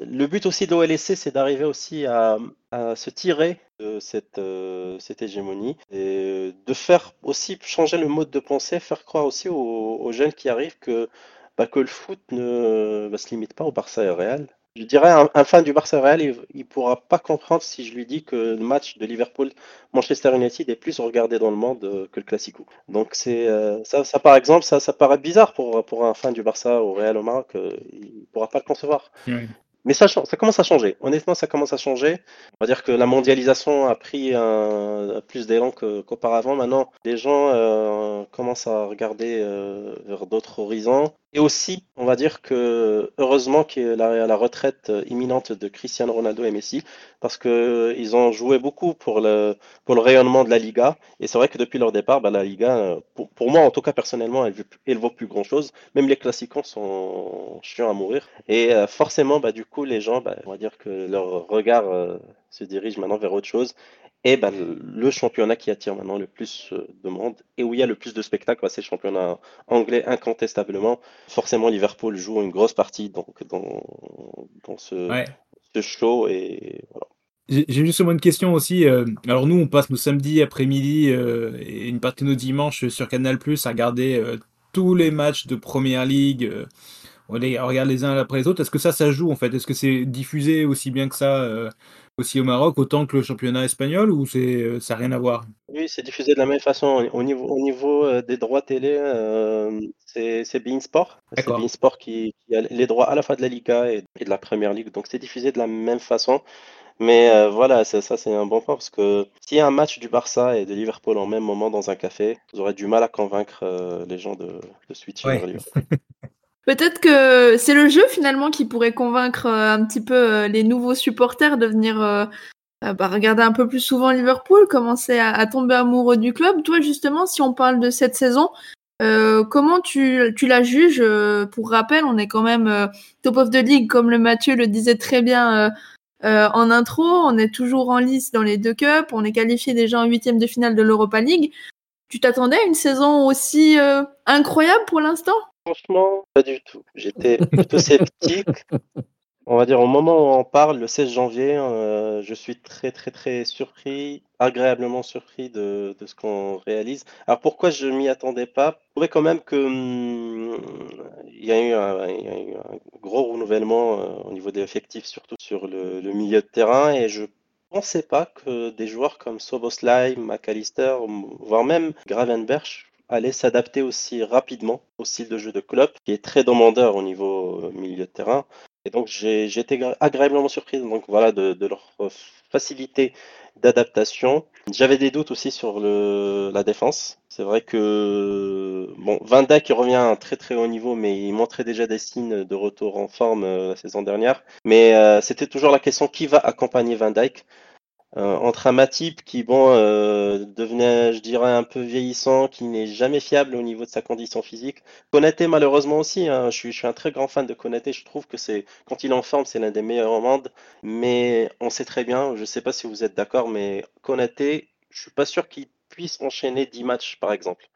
S5: le but aussi de l'OLSC, c'est d'arriver aussi à, à se tirer de cette, euh, cette hégémonie et de faire aussi changer le mode de pensée, faire croire aussi aux, jeunes qui arrivent que, bah, que le foot ne bah, se limite pas au Barça et au Real. Je dirais un, un fan du Barça Real, il, il pourra pas comprendre si je lui dis que le match de Liverpool Manchester United est plus regardé dans le monde euh, que le Classico. Donc c'est euh, ça, ça par exemple, ça, ça paraît bizarre pour, pour un fan du Barça au Real au Maroc, euh, il pourra pas le concevoir. Mais ça, ça commence à changer. Honnêtement, ça commence à changer. On va dire que la mondialisation a pris un, plus d'élan qu'auparavant. Maintenant, les gens euh, commencent à regarder euh, vers d'autres horizons. Et aussi, on va dire que heureusement qu'il y a la, retraite euh, imminente de Cristiano Ronaldo et Messi, parce que euh, ont joué beaucoup pour le, pour le rayonnement de la Liga. Et c'est vrai que depuis leur départ, bah, la Liga, euh, pour, pour moi en tout cas personnellement, elle, elle vaut plus grand-chose. Même les classiquants sont chiants à mourir. Et forcément, bah, du coup, les gens, bah, on va dire que leur regard se dirige maintenant vers autre chose. Et bah, le- championnat qui attire maintenant le plus euh, de monde et où il y a le plus de spectacles, bah, c'est le championnat anglais incontestablement. Forcément, Liverpool joue une grosse partie donc, dans, dans ce,
S3: Ouais.
S5: ce show. Et voilà.
S3: J'ai justement une question aussi. euh, alors nous, on passe nos samedis après-midi euh, et une partie de nos dimanches sur Canal+ à regarder tous les matchs de Première Ligue. On les regarde les uns après les autres. Est-ce que ça, ça joue en fait? Est-ce que c'est diffusé aussi bien que ça euh, aussi au Maroc, autant que le championnat espagnol, ou c'est euh, ça n'a rien à voir?
S5: Oui, c'est diffusé de la même façon. Au niveau, au niveau euh, des droits télé, euh, c'est c'est beIN Sport. C'est beIN Sport qui, qui a les droits à la fois de la Liga et, et de la Première Ligue. Donc c'est diffusé de la même façon. Mais euh, voilà, ça, ça, c'est un bon point parce que s'il y a un match du Barça et de Liverpool en même moment dans un café, vous aurez du mal à convaincre euh, les gens de, de switcher
S3: Ouais.
S1: Peut-être que c'est le jeu finalement qui pourrait convaincre euh, un petit peu euh, les nouveaux supporters de venir euh, bah, regarder un peu plus souvent Liverpool, commencer à, tomber amoureux du club. Toi justement, si on parle de cette saison, euh, comment tu, tu la juges Pour rappel, on est quand même euh, top of the league, comme le Mathieu le disait très bien en intro. On est toujours en lice dans les deux cups. On est qualifié déjà en huitième de finale de l'Europa League. Tu t'attendais à une saison aussi incroyable pour l'instant?
S5: Franchement, pas du tout. J'étais plutôt sceptique. On va dire au moment où on parle, le 16 janvier, euh, je suis très très très surpris, agréablement surpris de, de ce qu'on réalise. Alors pourquoi je m'y attendais pas? Je trouvais quand même que hum, il y a eu un, il y a eu un gros renouvellement euh, au niveau des effectifs, surtout sur le, le milieu de terrain, et je pensais pas que des joueurs comme Soboslai, McAllister, voire même Gravenberch allaient s'adapter aussi rapidement au style de jeu de Klopp, qui est très demandeur au niveau euh, milieu de terrain. Et donc j'ai été agréablement surpris donc voilà de, leur euh, facilité d'adaptation. J'avais des doutes aussi sur le, la défense. C'est vrai que bon, Van Dijk revient à un très très haut niveau, mais il montrait déjà des signes de retour en forme euh, la saison dernière. Mais c'était toujours la question qui va accompagner Van Dijk? Euh, entre un Matip qui, bon, euh, devenait, je dirais, un peu vieillissant, qui n'est jamais fiable au niveau de sa condition physique. Konaté, malheureusement aussi, hein, je, suis, un très grand fan de Konaté. Je trouve que c'est, quand il est en forme, c'est l'un des meilleurs au monde. Mais on sait très bien, je ne sais pas si vous êtes d'accord, mais Konaté, je suis pas sûr qu'il puisse enchaîner 10 matchs, par exemple.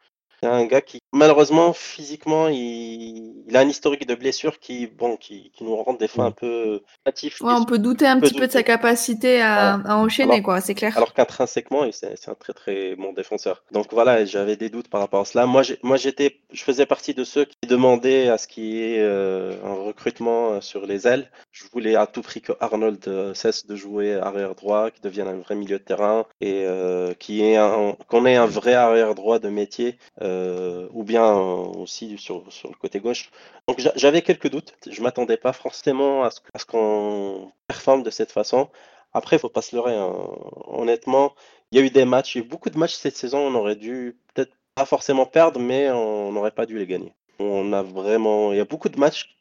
S5: C'est un gars qui, malheureusement, physiquement, il, il a un historique de blessures qui, bon, qui, qui nous rend des fois un peu natifs.
S1: Ouais, on peut douter un petit peu de sa capacité à, à enchaîner,
S5: Alors-
S1: quoi, c'est clair.
S5: Alors qu'intrinsèquement, il- c'est c'est un très très bon défenseur. Donc voilà, j'avais des doutes par rapport à cela. Moi, j'ai- moi j'étais, je faisais partie de ceux qui demandaient à ce qu'il y ait euh, un recrutement euh, sur les ailes. Je voulais à tout prix que Arnold euh, cesse de jouer arrière droit, qu'il devienne un vrai milieu de terrain et euh, qu'il y ait un- qu'on ait un vrai arrière droit de métier, euh, ou bien euh, aussi sur, le côté gauche. Donc j'a- j'avais quelques doutes. Je m'attendais pas forcément à ce, qu'on performe de cette façon. Après, il faut pas se leurrer. hein. Honnêtement, il y a eu des matchs, il y a eu beaucoup de matchs cette saison. On aurait dû peut-être pas forcément perdre, mais on n'aurait pas dû les gagner. On a vraiment, il y a beaucoup de matchs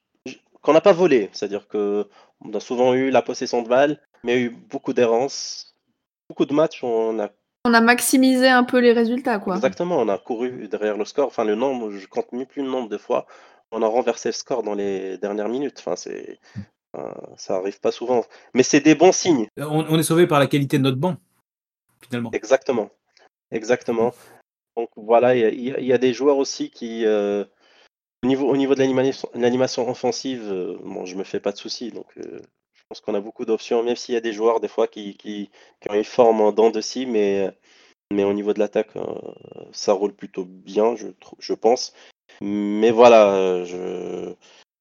S5: qu'on n'a pas volés. C'est-à-dire que on a souvent eu la possession de balle, mais il y a eu beaucoup d'errances. Beaucoup de matchs où on a
S1: On a maximisé un peu les résultats, quoi.
S5: exactement, on a couru derrière le score. Enfin, le nombre, je compte même plus le nombre de fois. On a renversé le score dans les dernières minutes. Enfin, c'est, ça arrive pas souvent. Mais c'est des bons signes.
S3: On, on est sauvé par la qualité de notre banc, finalement.
S5: Exactement. Exactement. Donc voilà, il y a- y, y des joueurs aussi qui, euh, au niveau, au niveau de l'animation l'animation offensive, euh, bon, je me fais pas de soucis. Donc euh, pense qu'on a beaucoup d'options, même s'il y a des joueurs des fois qui, qui, qui ont une forme en dents de scie, mais, mais au niveau de l'attaque, euh, ça roule plutôt bien, je, je pense. Mais voilà, euh, je,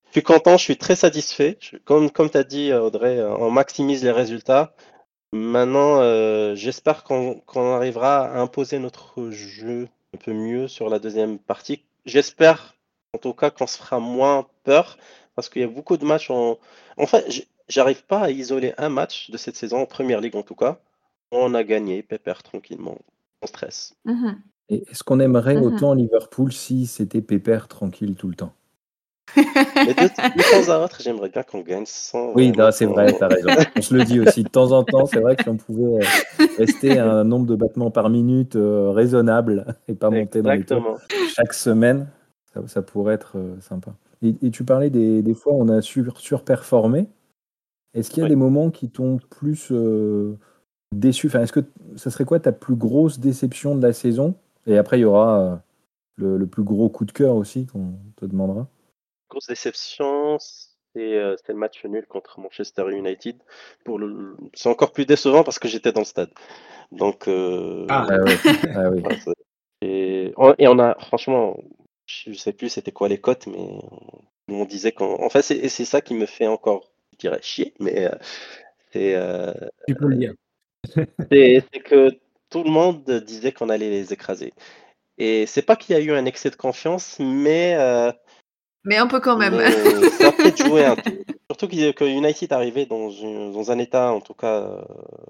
S5: je suis content, je suis très satisfait. Je- comme comme tu as dit, Audrey, on maximise les résultats. Maintenant, euh, j'espère qu'on arrivera à imposer notre jeu un peu mieux sur la deuxième partie. J'espère, en tout cas, qu'on se fera moins peur, parce qu'il y a beaucoup de matchs. En, en fait, j'arrive pas à isoler un match de cette saison en Première Ligue, en tout cas. On a gagné, pépère, tranquillement, sans stress.
S4: Et Est-ce qu'on aimerait
S1: Mhm.
S4: autant Liverpool si c'était pépère tranquille tout le temps?
S5: Mais de, de temps à autre, j'aimerais bien qu'on gagne sans.
S4: Oui, c'est vrai, t'as raison. On se le dit aussi. De temps en temps, c'est vrai que si on pouvait euh, rester à un nombre de battements par minute euh, raisonnable et pas monter dans les tours
S5: Exactement.
S4: chaque semaine, ça, ça pourrait être euh, sympa. Et, et tu parlais des, des fois on a sur, surperformé. Est-ce qu'il y a
S5: Oui.
S4: des moments qui t'ont plus euh, déçu? Enfin, Est-ce que ça serait quoi ta plus grosse déception de la saison? Et après, il y aura euh, le, le plus gros coup de cœur aussi qu'on te demandera.
S5: Grosse déception, c'est euh, c'était le match nul contre Manchester United. Pour le, c'est encore plus décevant parce que j'étais dans le stade. Donc, euh,
S3: Ah.
S4: Ah, oui. Ah oui.
S5: et, on, et on a, franchement, je sais plus c'était quoi les cotes, mais on, on disait qu'on. En fait, c'est ça qui me fait encore, dirais, chier, mais euh, c'est euh,
S3: Tu peux le dire.
S5: c'est que tout le monde disait qu'on allait les écraser. Et c'est pas qu'il y a eu un excès de confiance, mais euh,
S1: Mais un peu quand même.
S5: Mais ça a peut-être joué un peu. Surtout que United arrivait dans, une- dans un état, en tout cas, euh,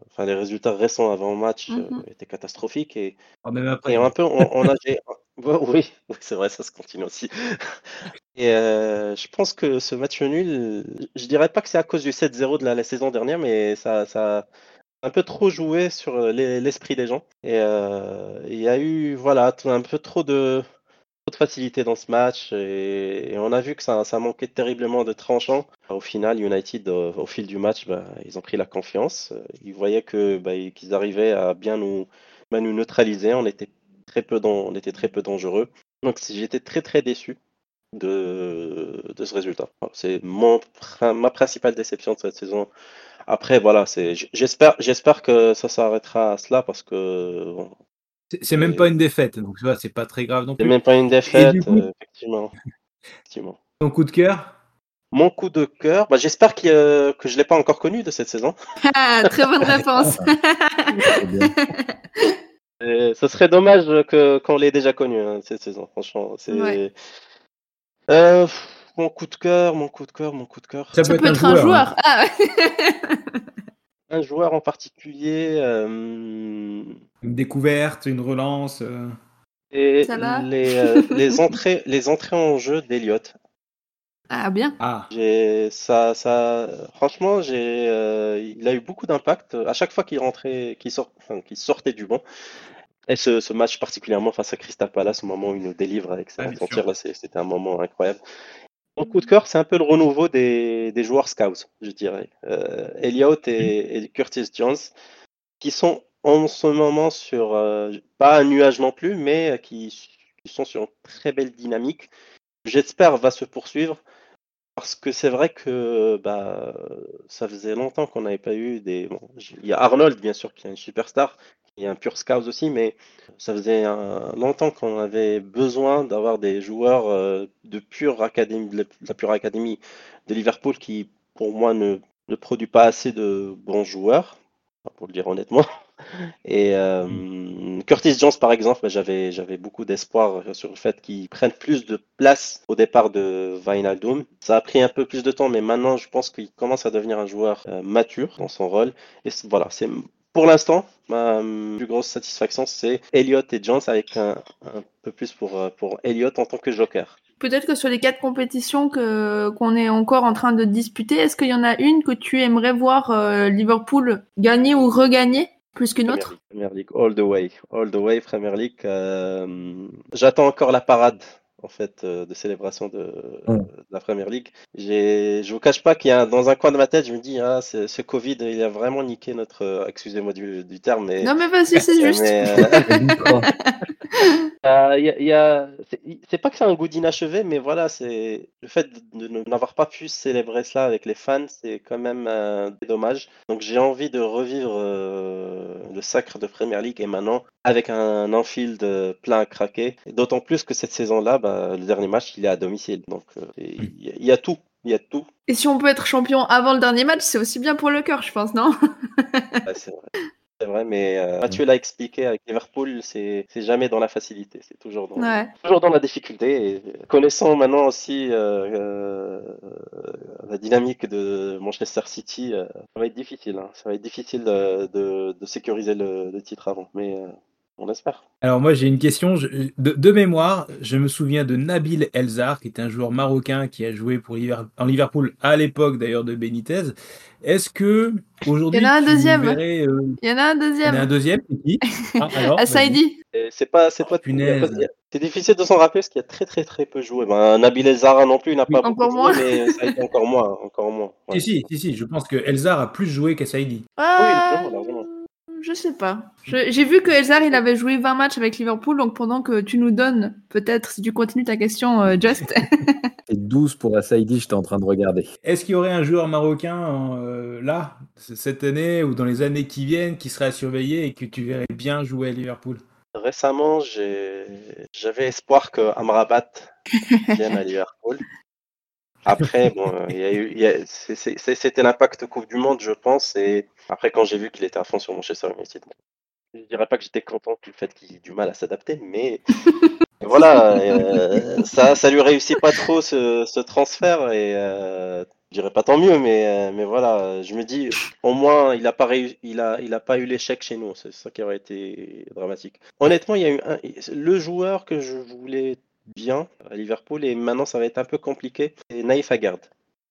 S5: enfin les résultats récents avant le match euh,
S1: Mhm.
S5: étaient catastrophiques et,
S3: même après.
S5: et un peu on, on a oui, c'est vrai, ça se continue aussi. Et euh, je pense que ce match nul, je dirais pas que c'est à cause du 7-0 de la, saison dernière, mais ça, ça a un peu trop joué sur euh, l'e- l'esprit des gens. Et euh, il y a eu, voilà, un peu trop de, facilité dans ce match et, on a vu que ça, ça manquait terriblement de tranchant. Au final, United, au fil du match, bah, ils ont pris la confiance. Ils voyaient que bah, ils- qu'ils arrivaient à bien nous, bah, nous neutraliser. On était très peu, on était très peu dangereux. Donc j'étais très très déçu de, de ce résultat. C'est ma principale déception de cette saison. Après, voilà, c'est, j'espère, j'espère que ça s'arrêtera à cela parce que bon,
S3: C'est- C'est même pas une défaite, donc tu vois, c'est pas très grave non
S5: c'est
S3: plus.
S5: même pas une défaite,
S3: coup-
S5: euh, effectivement. effectivement.
S3: Ton coup de cœur?
S5: Mon coup de cœur, bah, j'espère euh, que je l'ai pas encore connu de cette saison.
S1: Ah, très bonne réponse.
S5: Et ce serait dommage que qu'on l'ait déjà connu hein, cette saison. Franchement, c'est.
S1: Ouais.
S5: Euh, pff, mon coup de cœur, mon coup de cœur, mon coup de cœur.
S3: Ça
S1: Ça peut être un joueur.
S3: hein.
S1: Ah,
S5: Un joueur en particulier. euh,
S3: Une découverte, une relance. euh,
S5: et
S1: Salah
S5: les, euh, les entrées, les entrées en jeu d'Eliott.
S1: Ah bien.
S3: Ah,
S5: J'ai ça, ça, franchement, j'ai, euh, il a eu beaucoup d'impact. À chaque fois qu'il rentrait, qu'il sort, enfin, qu'il sortait du banc, et ce, ce match particulièrement face à Crystal Palace, au moment où il nous délivre avec
S3: Ah,
S5: sa c'est- c'était un moment incroyable. Mon coup de cœur, c'est un peu le renouveau des, des joueurs scouts, je dirais. Euh, Elliott et, et Curtis Jones, qui sont en ce moment sur, euh, pas un nuage non plus, mais qui, qui sont sur une très belle dynamique. J'espère va se poursuivre. Parce que c'est vrai que bah, ça faisait longtemps qu'on n'avait pas eu des. bon, il y a Arnold, bien sûr, qui est une superstar, qui est un pur scout aussi, mais ça faisait longtemps qu'on avait besoin d'avoir des joueurs euh, de pure académie, de la pure académie de Liverpool qui, pour moi, ne, ne produit pas assez de bons joueurs, pour le dire honnêtement. Et euh, Curtis Jones, par exemple, bah, j'avais j'avais beaucoup d'espoir sur le fait qu'il prenne plus de place au départ de Wijnaldum. Ça a pris un peu plus de temps, mais maintenant, je pense qu'il commence à devenir un joueur euh, mature dans son rôle. Et c'est- voilà, c'est pour l'instant ma euh, plus grosse satisfaction, c'est Elliott et Jones avec un, un peu plus pour euh, pour Elliott en tant que joker.
S1: Peut-être que sur les quatre compétitions que qu'on est encore en train de disputer, est-ce qu'il y en a une que tu aimerais voir euh, Liverpool gagner ou regagner? Plus qu'une autre
S5: Premier League, all the way, all the way, Premier League. euh, J'attends encore la parade en fait euh, de célébration de, de la Premier League. J'ai, je vous cache pas qu'il y a dans un coin de ma tête, je me dis ah ce Covid il a vraiment niqué notre, euh, excusez-moi du, du terme, mais
S1: Non mais vas-y, c'est juste.
S5: euh, Euh, y a- y a- c'est pas que c'est un goût d'inachevé, mais voilà, c'est le fait de, ne- n'avoir pas pu célébrer cela avec les fans, c'est quand même euh, dommage. Donc j'ai envie de revivre euh, le sacre de Premier League et maintenant avec un Anfield euh, plein à craquer. D'autant plus que cette saison-là, bah, le dernier match, il est à domicile. Donc euh, il y, a- il y a tout, il y a tout.
S1: Et si on peut être champion avant le dernier match, c'est aussi bien pour le cœur, je pense, non?
S5: Ouais, c'est vrai. C'est vrai, mais euh, Mathieu l'a expliqué avec Liverpool, c'est jamais dans la facilité, c'est toujours dans,
S1: Ouais.
S5: toujours dans la difficulté. Et connaissant maintenant aussi euh, euh, la dynamique de Manchester City, euh, ça va être difficile. hein. Ça va être difficile de, de- de sécuriser le, le titre avant, mais euh, on espère.
S3: Alors moi j'ai une question je- de, de mémoire. Je me souviens de Nabil Elzar, qui est un joueur marocain qui a joué pour en Liverpool à l'époque d'ailleurs de Benitez. Est-ce que aujourd'hui
S1: Il y en a un deuxième.
S3: verrais, euh,
S1: Il y en a un
S3: il y en a un
S1: deuxième.
S3: deuxième Ah, alors,
S5: C'est pas, c'est pas,
S3: Oh,
S5: c'est difficile de s'en rappeler parce qu'il y a très très très peu joué. Ben, Nabil El Zahra non plus, il n'a
S3: Oui.
S5: pas
S1: Encore
S5: beaucoup
S1: moins.
S5: joué, mais ça a été encore moins, encore moins. Ouais.
S3: Si, si, si, si, je pense que Elzar a plus joué qu'Assaidi.
S1: Ah,
S5: largement.
S1: Je sais pas. J'ai vu que Elzar, il avait joué 20 matchs avec Liverpool, donc pendant que tu nous donnes, peut-être, si tu continues ta question, euh, Just,
S4: Et 12 pour Asaidi, j'étais en train de regarder.
S3: Est-ce qu'il y aurait un joueur marocain euh, là, cette année ou dans les années qui viennent, qui serait à surveiller et que tu verrais bien jouer à Liverpool?
S5: Récemment, j'avais espoir que Amrabat vienne à Liverpool. Après, bon, euh, c'était l'impact Coupe du Monde, je pense. Et après, quand j'ai vu qu'il était à fond sur Manchester United, je dirais pas que j'étais content du fait qu'il ait du mal à s'adapter, mais voilà, euh, ça, ça lui réussit pas trop ce, ce transfert. Et euh, je dirais pas tant mieux, mais, euh, mais voilà, je me dis, au moins, il a pas réussi, il a, il a pas eu l'échec chez nous. C'est ça qui aurait été dramatique. Honnêtement, il y a eu un, le joueur que je voulais bien à Liverpool et maintenant ça va être un peu compliqué. C'est Naïf Haggard,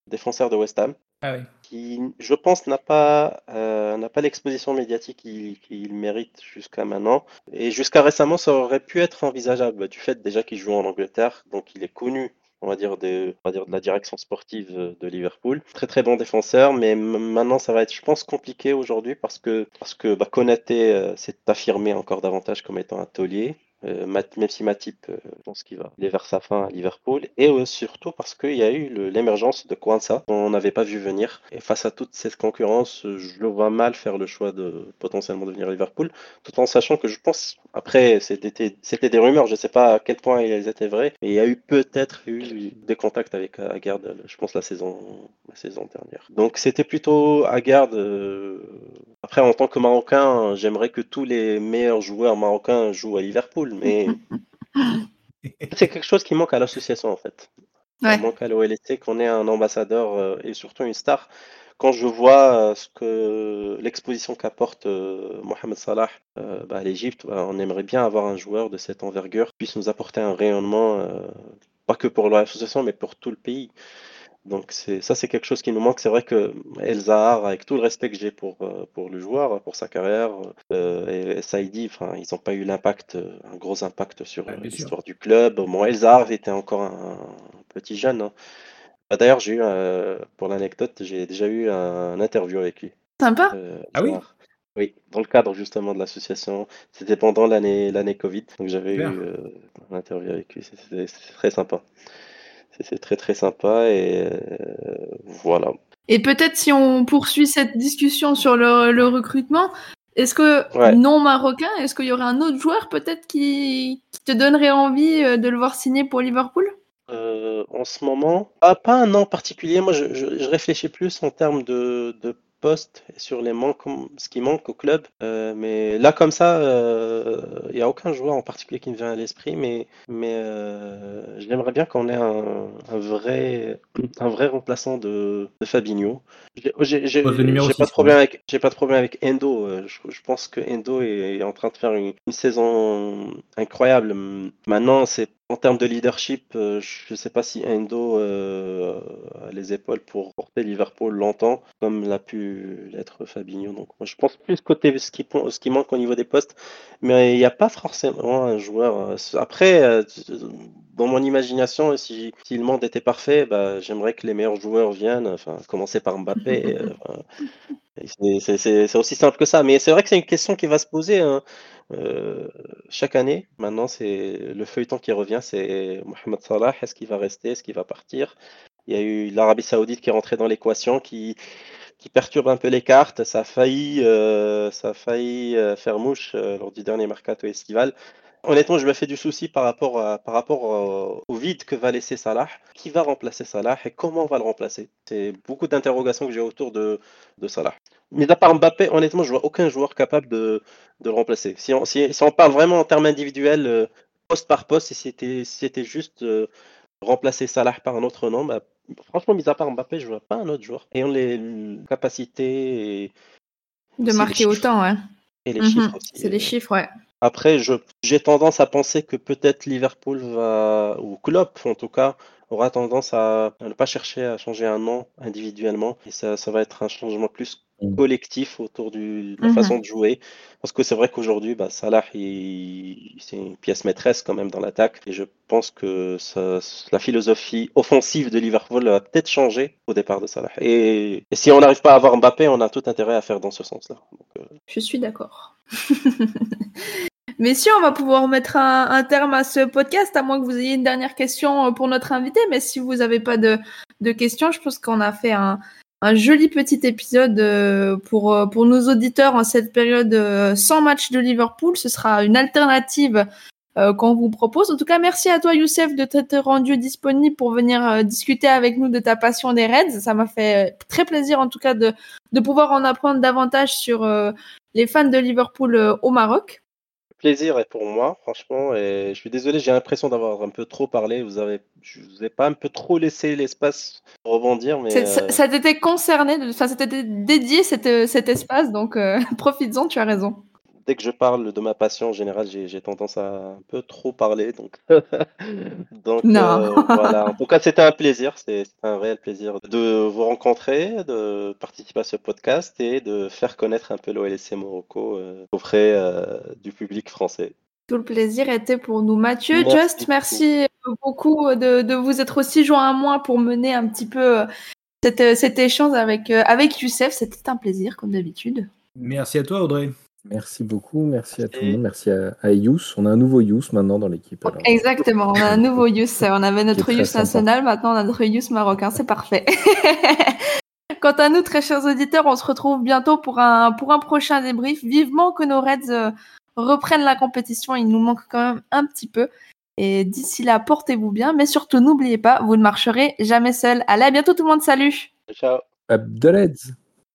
S5: défenseur de West Ham,
S3: Ah
S5: qui je pense n'a pas euh, pas l'exposition médiatique qu'il qu'il mérite jusqu'à maintenant et jusqu'à récemment ça aurait pu être envisageable du fait déjà qu'il joue en Angleterre donc il est connu on va dire de, on va dire de la direction sportive de Liverpool. Très très bon défenseur, mais maintenant ça va être, je pense, compliqué aujourd'hui parce que parce que bah, Konaté euh, s'est affirmé encore davantage comme étant un taulier. Euh, même si Matip, euh, pense qu'il va il est vers sa fin à Liverpool, et euh, surtout parce qu'il y a eu l'émergence de Kwanzaa, qu'on n'avait pas vu venir. Et face à toute cette concurrence, je le vois mal faire le choix de potentiellement devenir Liverpool, tout en sachant que je pense, après, c'était des rumeurs, je ne sais pas à quel point elles étaient vraies, mais il y a eu peut-être eu des contacts avec Agard, je pense, la saison, la saison dernière. Donc c'était plutôt Agard. Après, en tant que Marocain, j'aimerais que tous les meilleurs joueurs marocains jouent à Liverpool, mais c'est quelque chose qui manque à l'association en fait.
S1: Ouais.
S5: Il manque à l'OLST qu'on ait un ambassadeur euh, et surtout une star. Quand je vois euh, ce que l'exposition qu'apporte euh, Mohamed Salah euh, bah, à l'Égypte, bah, on aimerait bien avoir un joueur de cette envergure qui puisse nous apporter un rayonnement euh, pas que pour l'association, mais pour tout le pays. Donc c'est ça, c'est quelque chose qui nous manque. C'est vrai que El Zahar, avec tout le respect que j'ai pour, euh, pour le joueur, pour sa carrière, euh, et Saïdi, enfin, ils n'ont pas eu l'impact, euh, un gros impact sur
S3: Ouais,
S5: l'histoire du club. Bon, El Zahar était encore un, petit jeune. hein. Bah, D'ailleurs, j'ai eu, euh, pour l'anecdote, j'ai déjà eu un, interview avec lui.
S1: Sympa.
S5: euh,
S3: Ah oui?
S5: Oui, dans le cadre justement de l'association. C'était pendant l'année l'année Covid, donc j'avais eu euh, un interview avec lui. C'était c'était très sympa. C'était très très sympa et euh, voilà.
S1: Et peut-être si on poursuit cette discussion sur le, le recrutement, est-ce que
S5: Ouais.
S1: non marocain, est-ce qu'il y aurait un autre joueur peut-être qui, qui te donnerait envie euh, de le voir signer pour Liverpool?
S5: Euh, en ce moment, pas, pas un nom particulier. Moi, je, je- je réfléchis plus en termes de, de poste et sur les manques, ce qui manque au club. Euh, mais là, comme ça, euh, il n'y a aucun joueur en particulier qui me vient à l'esprit. Mais, mais euh, j'aimerais bien qu'on ait un, un vrai, un vrai remplaçant de, de Fabinho. J'ai j'ai pas de problème avec, j'ai pas de problème avec Endo. Euh, Je, je pense que Endo est, est en train de faire une, une saison incroyable. Maintenant, c'est en termes de leadership, euh, je ne sais pas si Endo euh, a les épaules pour porter Liverpool longtemps, comme l'a pu l'être Fabinho. Donc, moi, je pense plus côté ce qui, ce qui manque au niveau des postes, mais il n'y a pas forcément un joueur. euh, Après, dans mon imagination, si, le monde était parfait, bah, j'aimerais que les meilleurs joueurs viennent, enfin, commencer par Mbappé. c'est aussi simple que ça. Mais c'est vrai que c'est une question qui va se poser hein, euh, chaque année. Maintenant, c'est le feuilleton qui revient, c'est Mohamed Salah. Est-ce qu'il va rester? Est-ce qu'il va partir? Il y a eu l'Arabie Saoudite qui est rentrée dans l'équation, qui, perturbe un peu les cartes. Ça a failli, euh, ça a failli euh, faire mouche lors du dernier mercato estival. Honnêtement, je me fais du souci par rapport, au, vide que va laisser Salah. Qui va remplacer Salah et comment on va le remplacer? C'est beaucoup d'interrogations que j'ai autour de Salah. Mais à part Mbappé, honnêtement, je vois aucun joueur capable de, de le remplacer. Si on, si, si on parle vraiment en termes individuels, euh, poste par poste, si c'était si c'était juste euh, remplacer Salah par un autre nom, bah, franchement, mis à part Mbappé, je vois pas un autre joueur. Ayant les capacités et,
S1: De marquer autant, ouais.
S5: et les
S1: Mhm,
S5: chiffres aussi.
S1: C'est les
S5: euh.
S1: chiffres, ouais.
S5: Après, j'ai tendance à penser que peut-être Liverpool va, ou Klopp en tout cas, aura tendance à, à ne pas chercher à changer un nom individuellement. Et ça, ça va être un changement plus. Collectif autour de la
S1: Mhm.
S5: façon de jouer. Parce que c'est vrai qu'aujourd'hui, bah, Salah, c'est une pièce maîtresse quand même dans l'attaque. Et je pense que ça- la philosophie offensive de Liverpool va peut-être changer au départ de Salah. Et, et si on n'arrive pas à avoir Mbappé, on a tout intérêt à faire dans ce sens-là. Euh,
S1: Je suis d'accord. Messieurs, on va pouvoir mettre un, un terme à ce podcast, à moins que vous ayez une dernière question euh, pour notre invité. Mais si vous n'avez pas de, de questions, je pense qu'on a fait un, un joli petit épisode euh, pour, euh, pour nos auditeurs en cette période euh, sans match de Liverpool. Ce sera une alternative qu'on vous propose. En tout cas, merci à toi, Youssef, de t'être rendu disponible pour venir discuter avec nous de ta passion des Reds. Ça m'a fait très plaisir, en tout cas, de, de pouvoir en apprendre davantage sur les fans de Liverpool au Maroc.
S5: Le plaisir est pour moi, franchement, et je suis désolé, j'ai l'impression d'avoir un peu trop parlé. Vous avez, je vous ai pas un peu trop laissé l'espace pour rebondir, mais
S1: Ça,
S5: euh,
S1: ça t'était concerné, enfin, ça t'était dédié cet, euh, cet espace, donc euh, profites-en, tu as raison.
S5: Dès que je parle de ma passion en général, j'ai tendance à un peu trop parler, donc donc
S1: Non.
S5: euh, voilà. En tout cas, c'était un plaisir, c'est un réel plaisir de vous rencontrer, de participer à ce podcast et de faire connaître un peu l'OLSC Morocco euh, auprès euh, du public français.
S1: Tout le plaisir était pour nous. Mathieu,
S5: Merci
S1: Just,
S5: beaucoup.
S1: merci beaucoup de, de vous être aussi joint à moi pour mener un petit peu euh, cet, euh, cet échange avec, euh, avec Youssef. C'était un plaisir, comme d'habitude.
S3: Merci à toi, Audrey.
S4: Merci beaucoup, merci à tout le monde, merci à, à Yous. On a un nouveau Yous maintenant dans l'équipe. alors.
S1: Exactement, on a un nouveau Youss. On avait notre
S4: sympa.
S1: national, maintenant on a notre Youss marocain, c'est parfait. Quant à nous, très chers auditeurs, on se retrouve bientôt pour un, pour un prochain débrief. Vivement que nos Reds euh, reprennent la compétition, il nous manque quand même un petit peu. Et d'ici là, portez-vous bien, mais surtout n'oubliez pas, vous ne marcherez jamais seul. Allez, à bientôt tout le monde, salut
S5: Ciao.
S4: Abdeleds